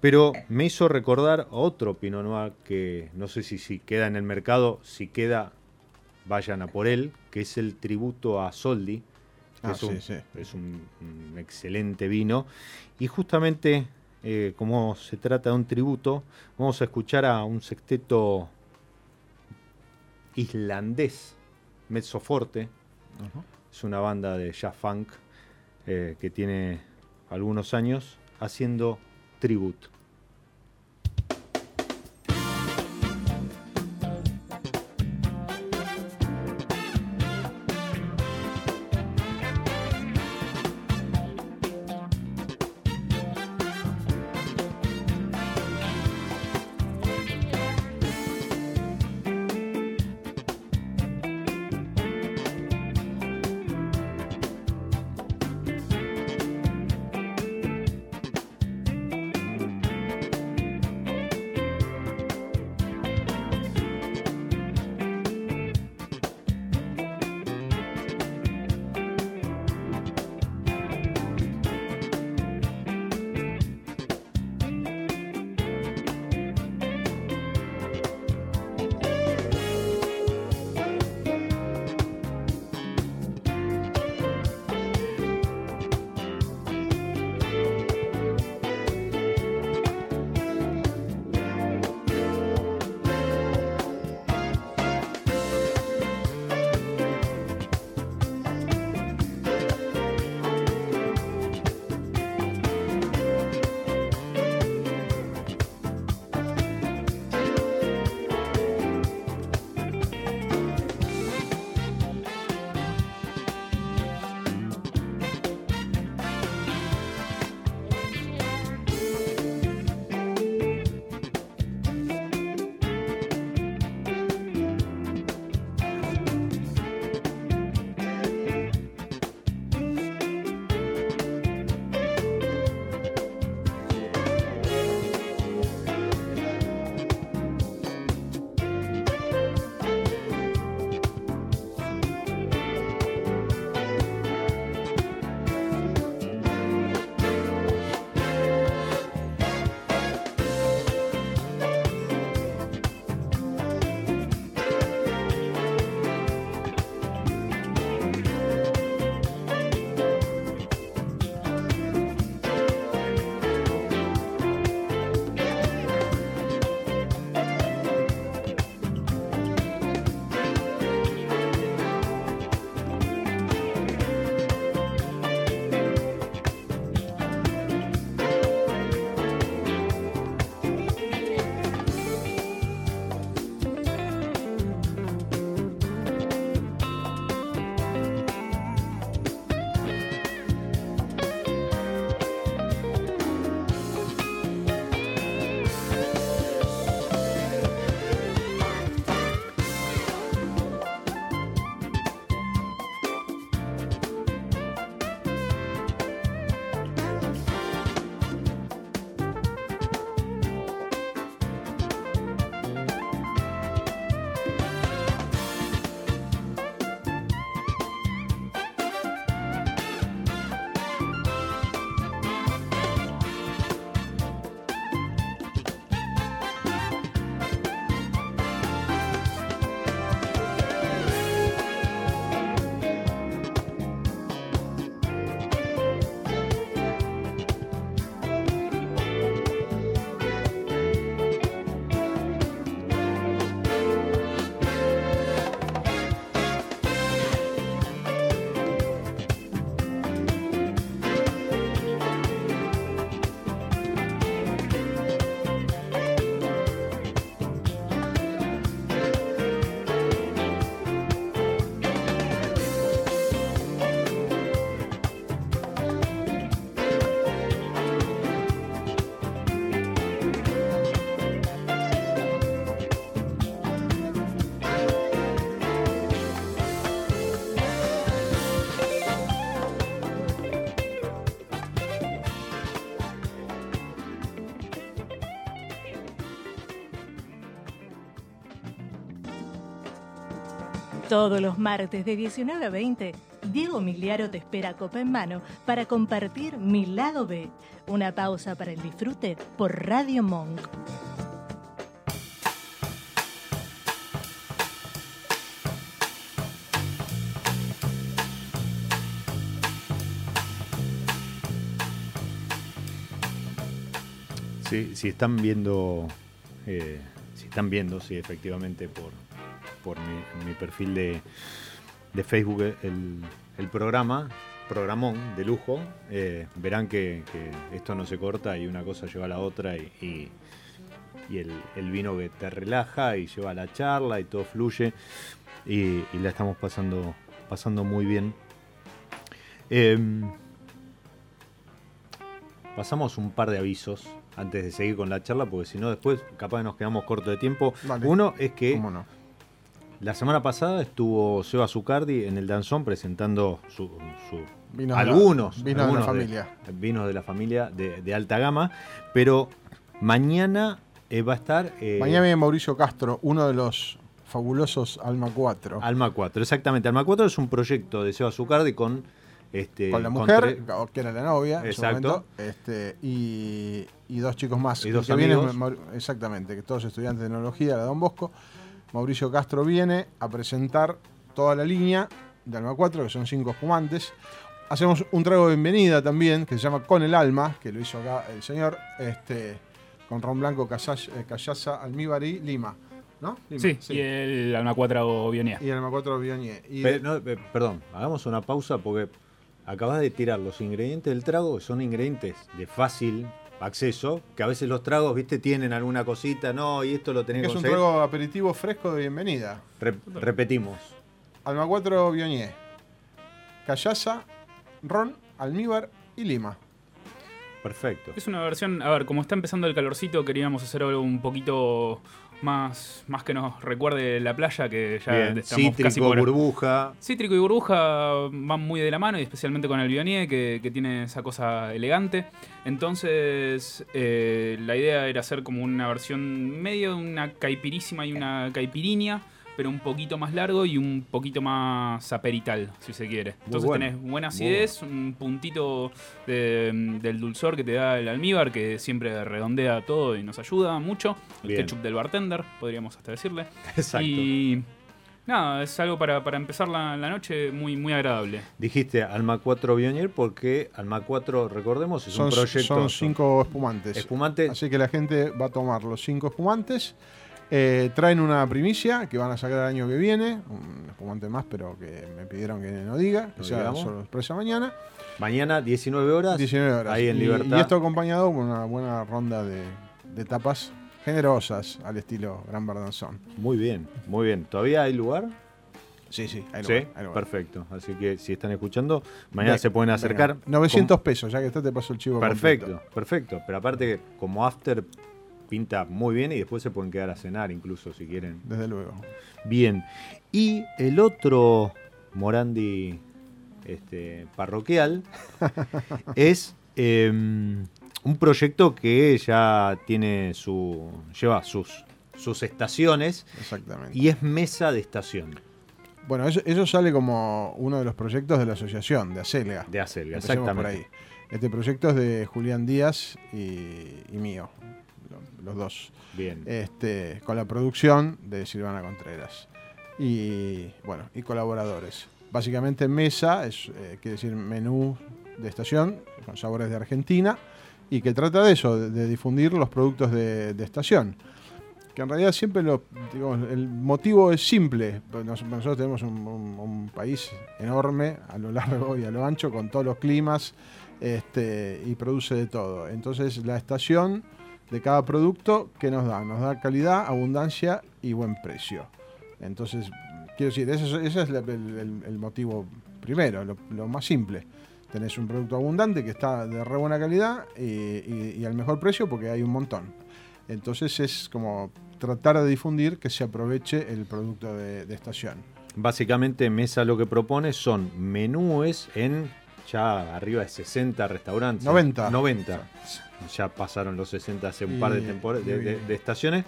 Pero me hizo recordar otro Pinot Noir que no sé si, si queda en el mercado, si queda, vayan a por él, que es el tributo a Soldi, que Ah, es, un, sí, sí. es un- un excelente vino. Y justamente, eh, como se trata de un tributo, vamos a escuchar a un sexteto islandés, Mezzoforte, Ajá. es una banda de jazz funk eh, que tiene algunos años haciendo tributo. Todos los martes de 19 a 20, Diego Miliaro te espera copa en mano para compartir Mi Lado B. Una pausa para el disfrute por Radio Monk. Sí, si están viendo, eh, si están viendo, sí, efectivamente, por, por mi, mi perfil de, de Facebook el, el programa, programón de lujo, eh, verán que, que esto no se corta y una cosa lleva a la otra y, y- y el, el vino que te relaja y lleva a la charla y todo fluye y, y la estamos pasando, pasando muy bien. Em, pasamos un par de avisos antes de seguir con la charla porque si no después capaz nos quedamos cortos de tiempo. Vale. Uno es que... La semana pasada estuvo Seba Zucardi en el Danzón presentando su, su- Vinos de la- algunos, vinos de la algunos familia. vinos de la familia de, de alta gama, pero mañana eh, va a estar eh, Mañana viene Mauricio Castro, uno de los fabulosos Alma 4. Alma 4, exactamente. Alma 4 es un proyecto de Seba Zucardi con este con la mujer, que era la novia, en su Exacto. momento, este, y, y dos chicos más. Y dos que amigos. Maur- exactamente, que todos estudiantes de tecnología, la Don Bosco. Mauricio Castro viene a presentar toda la línea de Alma 4, que son cinco espumantes. Hacemos un trago de bienvenida también, que se llama Con el Alma, que lo hizo acá el señor, este, con ron blanco, eh, callaza, almíbar y lima. ¿No? Lima, Sí, y el Alma 4 Bionía. Y el Alma 4 Bionier. Y Pe- no, pe- perdón, hagamos una pausa porque acabas de tirar los ingredientes del trago, que son ingredientes de fácil acceso, que a veces los tragos, viste, tienen alguna cosita, no, y esto lo tenés que es un conseguir. trago aperitivo fresco de bienvenida. Re- repetimos. Alma 4 Bionier. Callaza, ron, almíbar y lima. Perfecto. Es una versión, a ver, como está empezando el calorcito, queríamos hacer algo un poquito más, más que nos recuerde la playa, que ya Bien, estamos cítrico, casi por... burbuja. Cítrico y burbuja van muy de la mano, y especialmente con el Bionier, que, que tiene esa cosa elegante. Entonces, eh, la idea era hacer como una versión medio, una caipirísima y una caipiriña, pero un poquito más largo y un poquito más aperital, si se quiere. Entonces bueno, tenés buena acidez, un puntito de- del dulzor que te da el almíbar, que siempre redondea todo y nos ayuda mucho. El Bien. ketchup del bartender, podríamos hasta decirle. Exacto. Y nada, es algo para, para empezar la, la noche muy, muy agradable. Dijiste Alma 4 Bionier porque Alma 4, recordemos, es Son, un proyecto. son cinco espumantes. espumante. Así que la gente va a tomar los cinco espumantes. Eh, traen una primicia que van a sacar el año que viene. Un espumante más, pero que me pidieron que no diga. Que sea digamos. sorpresa mañana. Mañana, 19 horas. 19 horas. Ahí en y, Libertad. y esto acompañado con una buena ronda de, de tapas generosas al estilo Gran Bardanzón. Muy bien, muy bien. ¿Todavía hay lugar? Sí, sí, hay sí, lugar, hay lugar. perfecto. Así que si están escuchando, mañana se pueden acercar. venga. 900 pesos, ya que está te paso el chivo. Perfecto, completo. perfecto. Pero aparte, como after, pinta muy bien y después se pueden quedar a cenar incluso si quieren. Desde luego. Bien. Y el otro Morandi este, parroquial es eh, un proyecto que ya tiene su. lleva sus, sus estaciones Exactamente. y es mesa de estación Bueno, eso, eso sale como uno de los proyectos de la asociación, de Acelga. de Acelga. Empecemos por Exactamente. ahí. Este proyecto es de Julián Díaz y, y mío, los dos. Bien. Este, con la producción de Silvana Contreras. Y bueno, y colaboradores. Básicamente mesa, es, eh, quiere decir menú de estación, con sabores de Argentina, y que trata de eso, de, de difundir los productos de, de estación. Que en realidad siempre lo, digamos, el motivo es simple. Nos- Nosotros tenemos un, un- un país enorme a lo largo y a lo ancho, con todos los climas, este, y produce de todo. Entonces la estación de cada producto que nos da, nos da calidad, abundancia y buen precio. Entonces, quiero decir, ese, es- ese es la- el, el- el motivo primero, lo, lo más simple. Tenés un producto abundante que está de re buena calidad y, y- y al mejor precio porque hay un montón. Entonces es como tratar de difundir que se aproveche el producto de, de estación. Básicamente, Mesa lo que propone son menúes en ya arriba de 60 restaurantes. 90. 90. Ya pasaron los 60 hace un par de, de, de- de estaciones.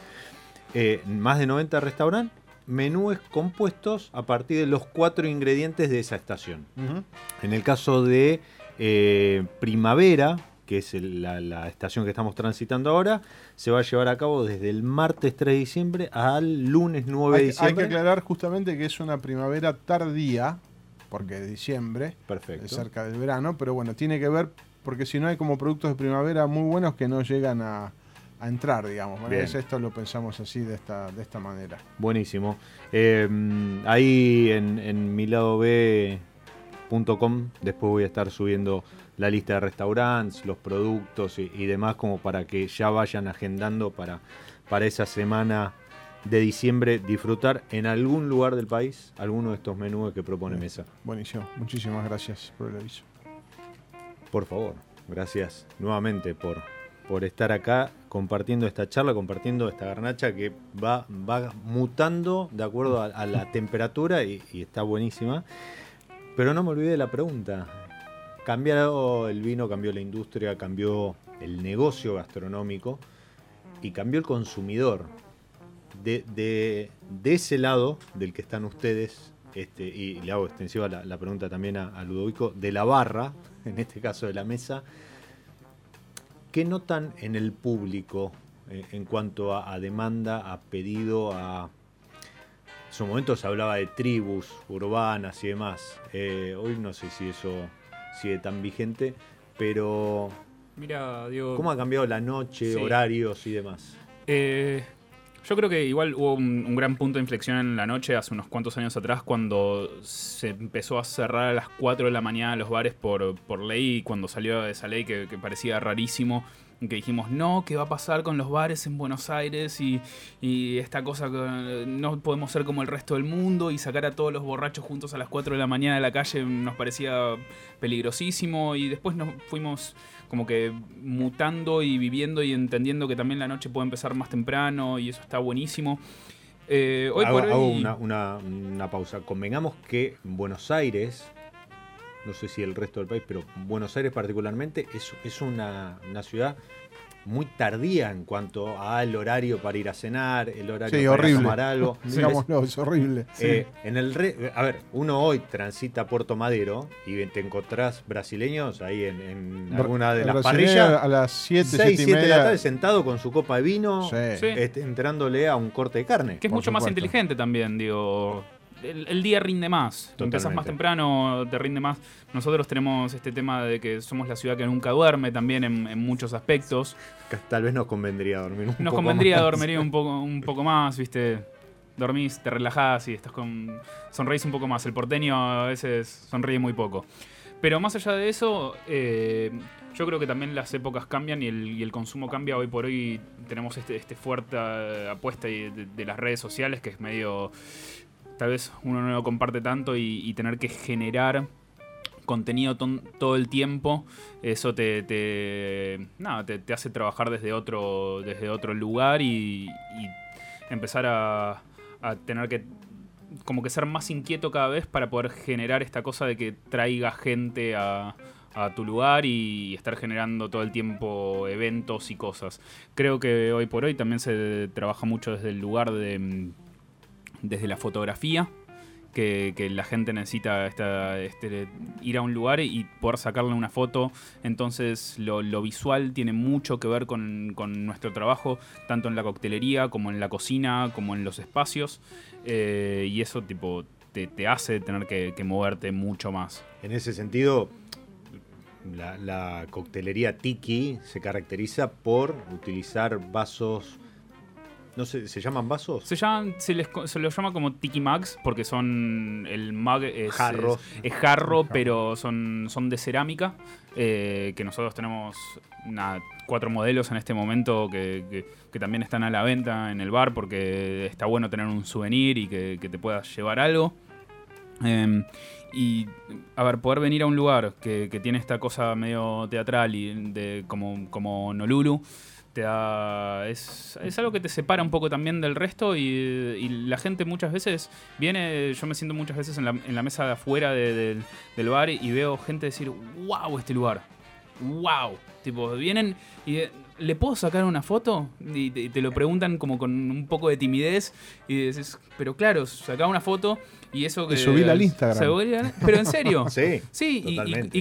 Eh, más de 90 restaurantes menúes compuestos a partir de los cuatro ingredientes de esa estación. En el caso de eh, primavera, que es la, la, estación que estamos transitando ahora, se va a llevar a cabo desde el martes 3 de diciembre al lunes 9 de diciembre. Hay que aclarar justamente que es una primavera tardía, porque es diciembre, Perfecto. cerca del verano, pero bueno, tiene que ver, porque si no hay como productos de primavera muy buenos que no llegan a, a entrar, digamos. Bueno, es esto lo pensamos así, de esta, de esta manera. Buenísimo. Eh, ahí en, en miladob.com después voy a estar subiendo la lista de restaurantes, los productos y, y, demás como para que ya vayan agendando para, para esa semana de diciembre disfrutar en algún lugar del país alguno de estos menús que propone. Mesa. Buenísimo. Muchísimas gracias por el aviso. Por favor, gracias nuevamente por, por estar acá compartiendo esta charla, compartiendo esta garnacha que va, va mutando de acuerdo a, la temperatura y, está buenísima. Pero no me olvidé de la pregunta. Cambió el vino, cambió la industria, cambió el negocio gastronómico y cambió el consumidor. De, de, de ese lado del que están ustedes, este, y le hago extensiva la, pregunta también a Ludovico, de la barra, en este caso de la mesa, ¿Qué notan en el público eh, en cuanto a, a, demanda, a pedido, a... En su momento se hablaba de tribus urbanas y demás. Eh, hoy no sé si eso sigue tan vigente, pero... Mira, Diego... ¿Cómo ha cambiado la noche, sí. horarios y demás? Eh, yo creo que igual hubo un, gran punto de inflexión en la noche hace unos cuantos años atrás cuando se empezó a cerrar a las 4 de la mañana los bares por, por ley y cuando salió esa ley que parecía rarísimo que dijimos, no, ¿qué va a pasar con los bares en Buenos Aires? Y, y, esta cosa que no podemos ser como el resto del mundo y sacar a todos los borrachos juntos a las 4 de la mañana de la calle nos parecía peligrosísimo y después nos fuimos como que mutando y viviendo y entendiendo que también la noche puede empezar más temprano y eso está buenísimo. Eh, hoy hago, por hoy... hago una, una, una pausa. Convengamos que Buenos Aires, no sé si el resto del país, pero Buenos Aires particularmente es, es una, una, ciudad muy tardía en cuanto al horario para ir a cenar, el horario sí, para horrible. tomar algo. Digámoslo, es horrible. Eh, sí. en el re, a ver, uno hoy transita Puerto Madero y te encontrás brasileños ahí en, en alguna de las parrillas. A las 7, 6, 7 de la tarde sentado con su copa de vino, sí. este, entrándole a un corte de carne. Que es mucho supuesto. más inteligente también, digo el, el, día rinde más. Empezás más temprano, te rinde más. Nosotros tenemos este tema de que somos la ciudad que nunca duerme también en, en muchos aspectos. Tal vez nos convendría dormir un nos poco convendría más. dormir un poco, un poco más, viste. Dormís, te relajás y estás con. sonreís un poco más. El porteño a veces sonríe muy poco. Pero más allá de eso, eh, yo creo que también las épocas cambian y el, y el, consumo cambia. Hoy por hoy tenemos este, este fuerte apuesta de, de, de las redes sociales que es medio tal vez uno no lo comparte tanto y, tener que generar contenido todo el tiempo, eso te, te, te, hace trabajar desde otro, desde otro lugar y, empezar a, tener que como que ser más inquieto cada vez para poder generar esta cosa de que traiga gente a tu lugar y estar generando todo el tiempo eventos y cosas. Creo que hoy por hoy también se trabaja mucho desde el lugar de desde la fotografía, que, la gente necesita este, ir a un lugar y poder sacarle una foto. Entonces lo, visual tiene mucho que ver con, nuestro trabajo, tanto en la coctelería como en la cocina, como en los espacios. Eh, y eso tipo te, hace tener que, moverte mucho más. En ese sentido, la coctelería tiki se caracteriza por utilizar vasos no sé, ¿se llaman vasos? Se llaman, se les se los llama como tiki mugs porque son el mug es jarro, es, es jarro, pero son, son de cerámica. Eh, que nosotros tenemos nada, cuatro modelos en este momento que, que, que, también están a la venta en el bar porque está bueno tener un souvenir y que, que te puedas llevar algo. Eh, y a ver, poder venir a un lugar que, tiene esta cosa medio teatral y de como, como Nolulu te da, es, es, algo que te separa un poco también del resto y, y, la gente muchas veces viene, yo me siento muchas veces en la, en la mesa de afuera de, de, del bar y veo gente decir, wow, este lugar, wow, tipo, vienen y ¿le puedo sacar una foto? Y te lo preguntan como con un poco de timidez y dices, pero claro, saca una foto y eso que... Y subila al Instagram. pero en serio. Sí, Sí, y- y, totalmente.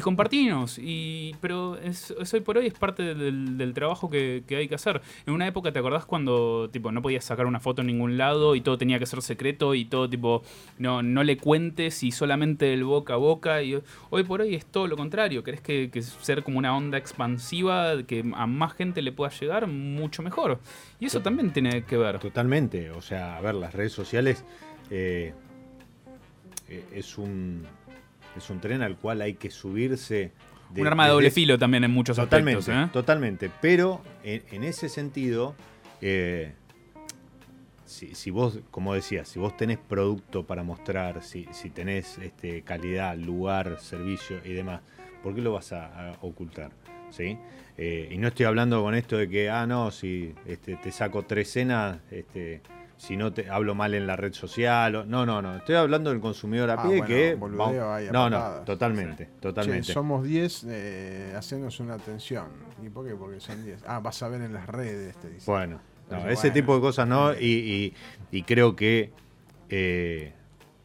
y pero es, es hoy por hoy es parte del, del trabajo que, que hay que hacer. En una época, ¿te acordás cuando tipo no podías sacar una foto en ningún lado y todo tenía que ser secreto y todo tipo no, no le cuentes y solamente el boca a boca? Y hoy por hoy es todo lo contrario. Querés que, que ser como una onda expansiva que a más gente le pueda llegar, mucho mejor. Y eso también tiene que ver. Totalmente. O sea, a ver, las redes sociales eh, eh, es un es un tren al cual hay que subirse. Un arma de doble filo también en muchos Totalmente, aspectos. ¿eh? totalmente. Pero en, en ese sentido, eh, si, si vos, como decías, si vos tenés producto para mostrar, si, si tenés este, calidad, lugar, servicio y demás, ¿por qué lo vas a, a ocultar? ¿Sí? Eh, y no estoy hablando con esto de que, ah, no, si este, te saco tres cenas, este, si no te hablo mal en la red social. o- no, no, no. Estoy hablando del consumidor a Ah, pie bueno, que. no, no, totalmente, totalmente. Che, somos 10, eh, hacenos una atención. ¿Y por qué? Porque son 10. Ah, vas a ver en las redes, te dice. Bueno, no, ese bueno. tipo de cosas no, y, y- y creo que eh,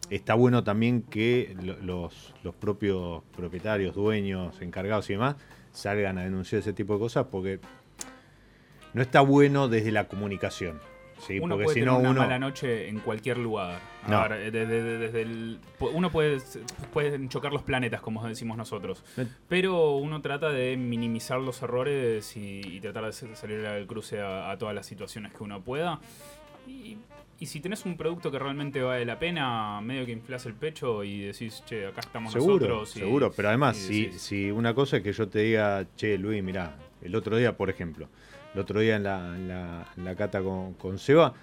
está bueno también que lo- los, los propios propietarios, dueños, encargados y demás salgan a denunciar ese tipo de cosas porque no está bueno desde la comunicación. ¿Sí? uno porque puede si tener no una uno... mala noche en cualquier lugar. A No. ver, eh, desde, desde- desde el- uno puede pueden chocar los planetas, como decimos nosotros. Eh. Pero uno trata de minimizar los errores y, y tratar de sa- salir al cruce a, a todas las situaciones que uno pueda. Y, y si tenés un producto que realmente vale la pena, medio que inflas el pecho y decís, che, acá estamos Seguro, nosotros. y- seguro, pero además, y si, decís, si una cosa es que yo te diga, che, Luis, mirá, el otro día, por ejemplo, el otro día en la, en la- en la cata con, con Seba,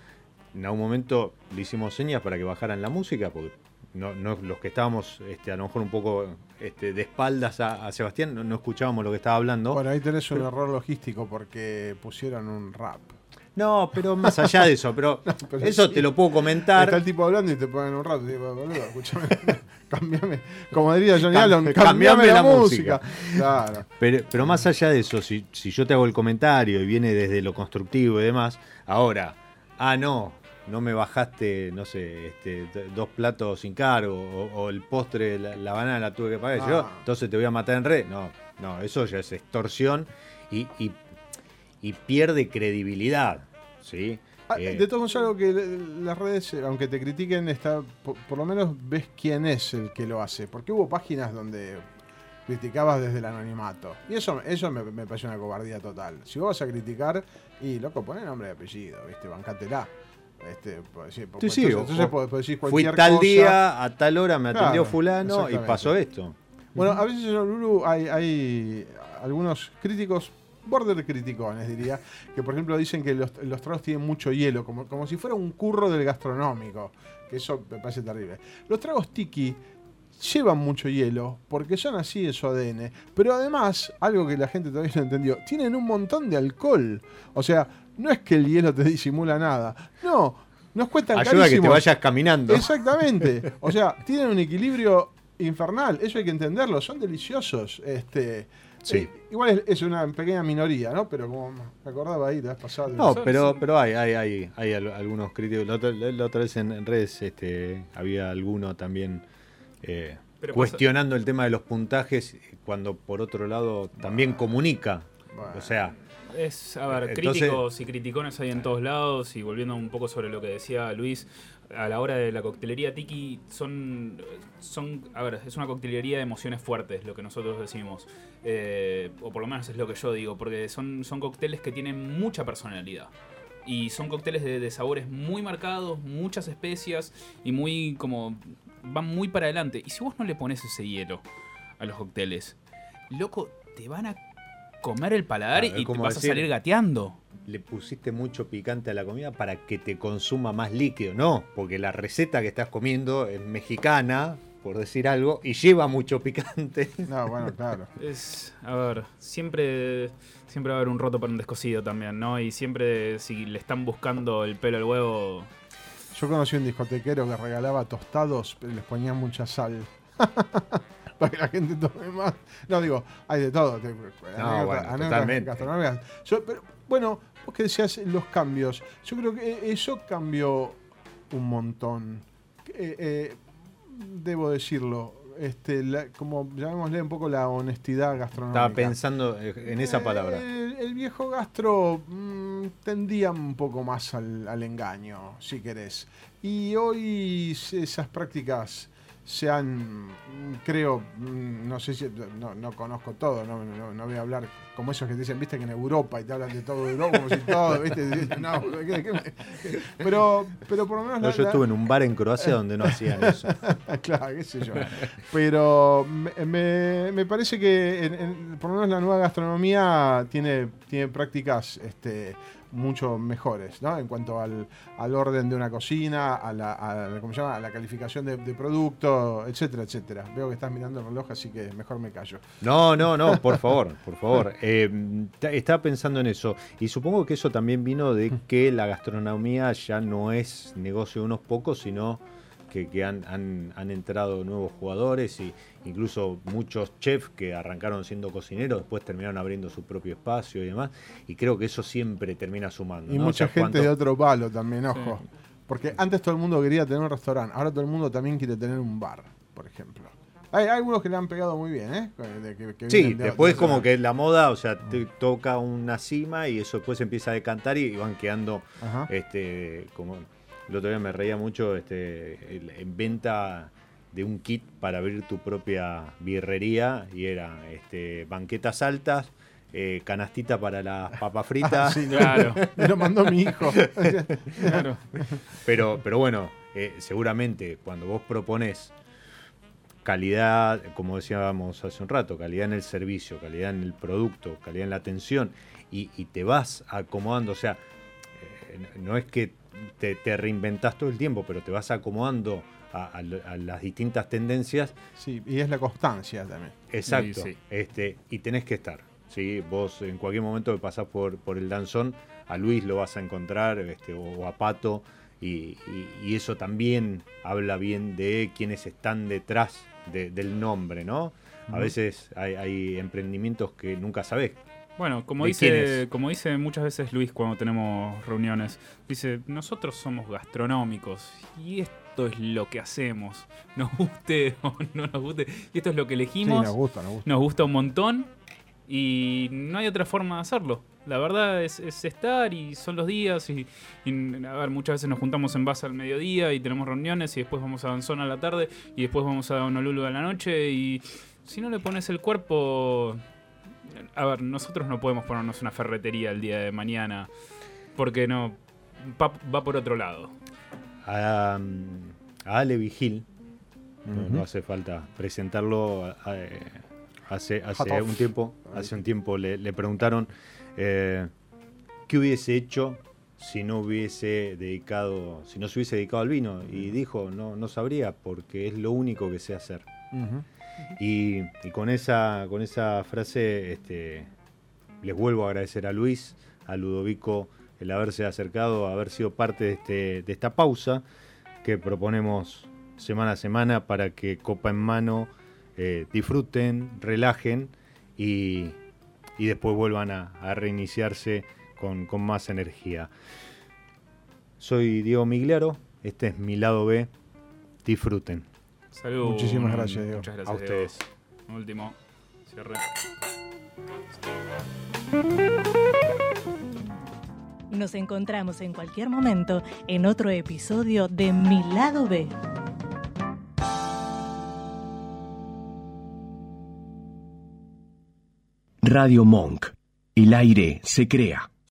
en algún momento le hicimos señas para que bajaran la música, porque no, no- los que estábamos este, a lo mejor un poco este, de espaldas a, a Sebastián no, no escuchábamos lo que estaba hablando. Bueno, ahí tenés un error logístico porque pusieron un rap. No, pero más allá de eso, pero, pero eso sí. te lo puedo comentar. Está el tipo hablando y te ponen un boludo, escúchame, cambiame. Como diría Johnny Cam- Allen, cambiame cambiame la, la música. Claro. Pero, pero más allá de eso, si, si yo te hago el comentario y viene desde lo constructivo y demás, ahora, ah, no, no me bajaste, no sé, este, dos platos sin cargo, o, o el postre, la, la banana la tuve que pagar, Ah. yo, entonces te voy a matar en red. No, no, eso ya es extorsión y, y, y pierde credibilidad, ¿sí? Ah, Eh, de todos modos, algo que las redes, aunque te critiquen, está por, por lo menos ves quién es el que lo hace. Porque hubo páginas donde criticabas desde el anonimato. Y eso, eso me, me pareció una cobardía total. Si vos vas a criticar, y loco, poné nombre y apellido, ¿viste? Bancátela. Este, pues, sí, pues, Sí, sí, entonces, entonces podés- podés decir Fui cualquier tal cosa. día, a tal hora me atendió Claro, fulano y pasó esto. Bueno, a veces, señor Lulu, hay, hay algunos críticos, border criticones diría, que por ejemplo dicen que los, los tragos tienen mucho hielo, como, como si fuera un curro del gastronómico, que eso me parece terrible. Los tragos tiki llevan mucho hielo, porque son así de su ADN, pero además, algo que la gente todavía no entendió, tienen un montón de alcohol. O sea, no es que el hielo te disimula nada, no, nos cuentan Ayuda a que te carísimos. vayas caminando. Exactamente. O sea, tienen un equilibrio infernal. Eso hay que entenderlo. Son deliciosos. Este, Sí. eh, igual es, es una pequeña minoría, ¿no? Pero como me acordaba ahí, la vez pasada. No, pero, pero hay, hay, hay, hay al- algunos críticos. La otra, la otra vez en, en redes este, había alguno también eh, pasa- cuestionando el tema de los puntajes, cuando por otro lado también comunica. Bueno. O sea, Es, a ver, Entonces- críticos y criticones hay en todos lados y volviendo un poco sobre lo que decía Luis, a la hora de la coctelería tiki son, son a ver, es una coctelería de emociones fuertes, lo que nosotros decimos, Eh, o por lo menos es lo que yo digo, porque son, son cócteles que tienen mucha personalidad. Y son cócteles de, de sabores muy marcados, muchas especias y muy como van muy para adelante. Y si vos no le pones ese hielo a los cócteles, loco, te van a comer el paladar y te vas decir- a salir gateando. Le pusiste mucho picante a la comida para que te consuma más líquido. No, porque la receta que estás comiendo es mexicana, por decir algo, y lleva mucho picante. No, bueno, claro. Es, a ver, siempre, siempre va a haber un roto para un descosido también, ¿no? Y siempre si le están buscando el pelo al huevo, Yo conocí un discotequero que regalaba tostados, pero les ponía mucha sal. para que la gente tome más. No, digo, hay de todo. anécdotas- bueno, totalmente. Yo- pero, bueno, vos que decías los cambios. Yo creo que eso cambió un montón. Eh, eh, debo decirlo. Este, la- como llamémosle un poco la honestidad gastronómica. Estaba pensando eh, en esa Eh, palabra. El, el viejo gastro mm, tendía un poco más al, al engaño, si querés. Y hoy esas prácticas se han, creo, mm, no sé si, no, no conozco todo, no, no- no voy a hablar como esos que te dicen, viste que en Europa y te hablan de todo Europa, como si todo, viste, no, ¿qué- qué me- pero, pero por lo menos... No, la- yo estuve en un bar en Croacia donde no hacían eso. claro, qué sé yo. Pero me, me- me parece que en- en- por lo menos la nueva gastronomía tiene, tiene prácticas este, mucho mejores, ¿no? En cuanto al, al orden de una cocina, a la, ¿cómo se llama? a la calificación de, de producto, etcétera, etcétera. Veo que estás mirando el reloj, así que mejor me callo. No, no, no, por favor, por favor. Eh, ta- estaba pensando en eso. Y supongo que eso también vino de que la gastronomía ya no es negocio de unos pocos, sino que, que han, han- han entrado nuevos jugadores y incluso muchos chefs que arrancaron siendo cocineros, después terminaron abriendo su propio espacio y demás. Y creo que eso siempre termina sumando. Y ¿no? O mucha sea, gente cuánto- de otro palo también, ojo. Porque antes todo el mundo quería tener un restaurante, ahora todo el mundo también quiere tener un bar, por ejemplo. Hay, algunos que le han pegado muy bien, ¿eh? De que- que Sí, de- después de- como que la moda, o sea, te toca una cima y eso después empieza a decantar y van quedando Ajá. este como el otro día me reía mucho este el- en venta de un kit para abrir tu propia birrería y era este banquetas altas eh, canastita para las papas fritas Sí, Claro, Me lo mandó mi hijo. claro. pero pero bueno eh, seguramente cuando vos propones calidad como decíamos hace un rato calidad en el servicio calidad en el producto calidad en la atención y, y te vas acomodando o sea eh, no es que te, te reinventas todo el tiempo, pero te vas acomodando a, a lo- a las distintas tendencias. Sí, y es la constancia también. Exacto. Sí. Este, y tenés que estar. ¿sí? Vos en cualquier momento que pasás por, por el danzón, a Luis lo vas a encontrar, este, o a Pato, y, y- y eso también habla bien de quienes están detrás de- del nombre, ¿no? A veces hay, hay emprendimientos que nunca sabés. Bueno, como ¿De quién dice, como dice muchas veces Luis cuando tenemos reuniones, dice, nosotros somos gastronómicos y esto es lo que hacemos, nos guste o no nos guste, y esto es lo que Sí, elegimos, nos gusta, nos gusta. nos gusta un montón y no hay otra forma de hacerlo. La verdad es, es estar y son los días y, y, a ver, muchas veces nos juntamos en base al mediodía y tenemos reuniones y después vamos a Danzón a la tarde y después vamos a Honolulu a la noche y si no le pones el cuerpo... A ver, nosotros no podemos ponernos una ferretería el día de mañana porque no... Va, va por otro lado. A, a Ale Vigil, no- hace falta presentarlo, a- a- eh, hace, hace un tiempo, hace un tiempo le, le preguntaron eh, qué hubiese hecho si no hubiese dedicado, si no se hubiese dedicado al vino, y dijo, no, no sabría, porque es lo único que sé hacer. Ujú. Y, con esa con esa frase este, les vuelvo a agradecer a Luis, a Ludovico, el haberse acercado, haber sido parte de, este, de esta pausa que proponemos semana a semana para que copa en mano eh, disfruten, relajen y, y después vuelvan a, a reiniciarse con, con más energía. Soy Diego Migliaro, este es mi lado B, disfruten. Salud. Muchísimas gracias, Diego. Muchas A gracias, ustedes. Diego. Último. Cierre. Nos encontramos en cualquier momento en otro episodio de Mi lado B. Radio Monk. El aire se crea.